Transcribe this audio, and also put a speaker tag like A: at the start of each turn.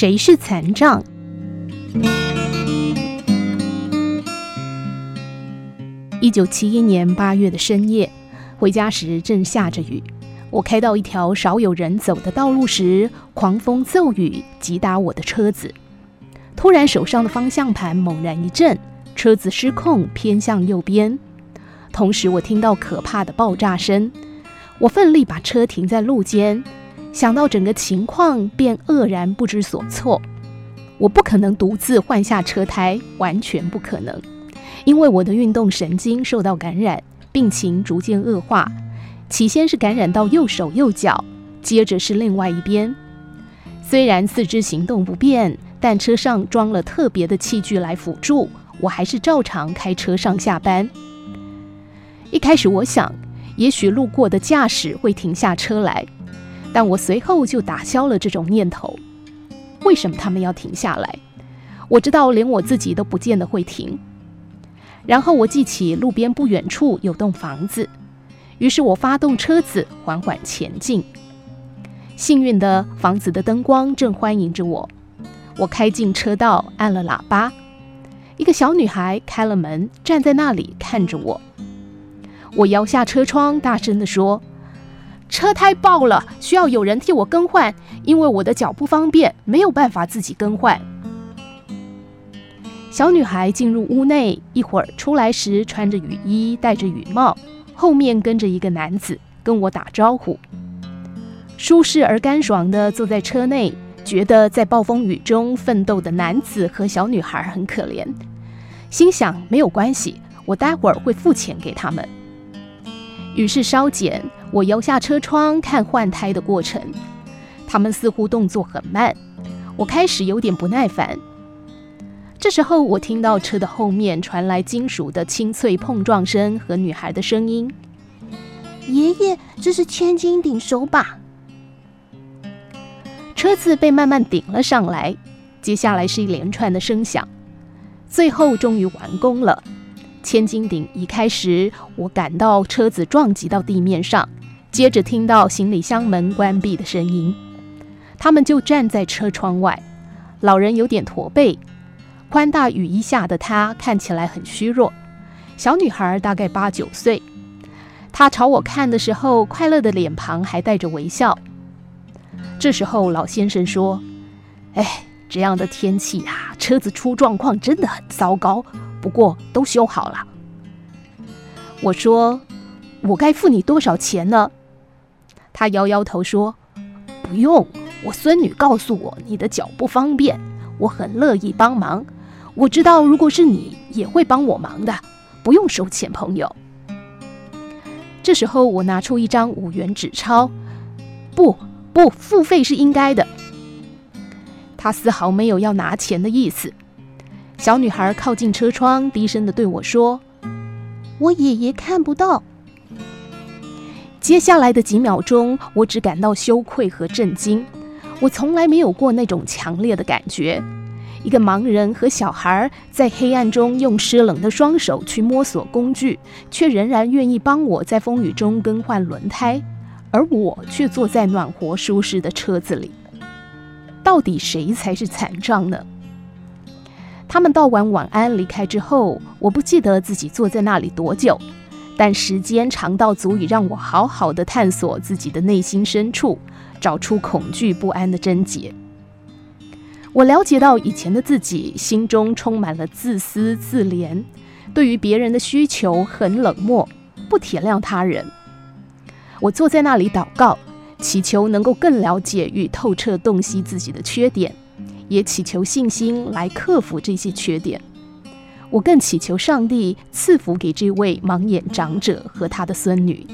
A: 谁是残障？一九七一年八月的深夜，回家时正下着雨。我开到一条少有人走的道路时，狂风骤雨击打我的车子。突然，手上的方向盘猛然一震，车子失控偏向右边。同时，我听到可怕的爆炸声。我奋力把车停在路肩，想到整个情况，便愕然不知所措。我不可能独自换下车胎，完全不可能，因为我的运动神经受到感染，病情逐渐恶化。起先是感染到右手右脚，接着是另外一边。虽然四肢行动不便，但车上装了特别的器具来辅助，我还是照常开车上下班。一开始我想，也许路过的驾驶会停下车来，但我随后就打消了这种念头。为什么他们要停下来？我知道连我自己都不见得会停。然后我记起路边不远处有栋房子，于是我发动车子缓缓前进。幸运的，房子的灯光正欢迎着我。我开进车道，按了喇叭。一个小女孩开了门，站在那里看着我。我摇下车窗，大声地说：“车胎爆了，需要有人替我更换，因为我的脚不方便，没有办法自己更换。”小女孩进入屋内，一会儿出来时穿着雨衣，戴着雨帽，后面跟着一个男子跟我打招呼。舒适而干爽地坐在车内，觉得在暴风雨中奋斗的男子和小女孩很可怜，心想没有关系，我待会儿会付钱给他们。于是稍减，我摇下车窗看换胎的过程。他们似乎动作很慢，我开始有点不耐烦。这时候，我听到车的后面传来金属的清脆碰撞声和女孩的声音：“
B: 爷爷，这是千斤顶手把。”
A: 车子被慢慢顶了上来，接下来是一连串的声响，最后终于完工了。千斤顶移开时，我感到车子撞击到地面上，接着听到行李箱门关闭的声音。他们就站在车窗外，老人有点驼背，宽大雨衣下的他看起来很虚弱。小女孩大概八九岁，她朝我看的时候，快乐的脸庞还带着微笑。这时候老先生说：“哎，这样的天气啊，车子出状况真的很糟糕。”不过都修好了。我说：“我该付你多少钱呢？”他摇摇头说：“不用，我孙女告诉我你的脚不方便，我很乐意帮忙。我知道如果是你也会帮我忙的，不用收钱，朋友。”这时候我拿出一张五元纸钞，不不，付费是应该的。他丝毫没有要拿钱的意思。小女孩靠近车窗，低声的对我说：“
B: 我爷爷看不到。”
A: 接下来的几秒钟，我只感到羞愧和震惊。我从来没有过那种强烈的感觉。一个盲人和小孩在黑暗中用湿冷的双手去摸索工具，却仍然愿意帮我在风雨中更换轮胎，而我却坐在暖和舒适的车子里。到底谁才是残障呢？他们道完晚安离开之后，我不记得自己坐在那里多久，但时间长到足以让我好好的探索自己的内心深处，找出恐惧不安的症结。我了解到以前的自己心中充满了自私自怜，对于别人的需求很冷漠，不体谅他人。我坐在那里祷告，祈求能够更了解与透彻洞悉自己的缺点。也祈求信心来克服这些缺点。我更祈求上帝赐福给这位盲眼长者和他的孙女。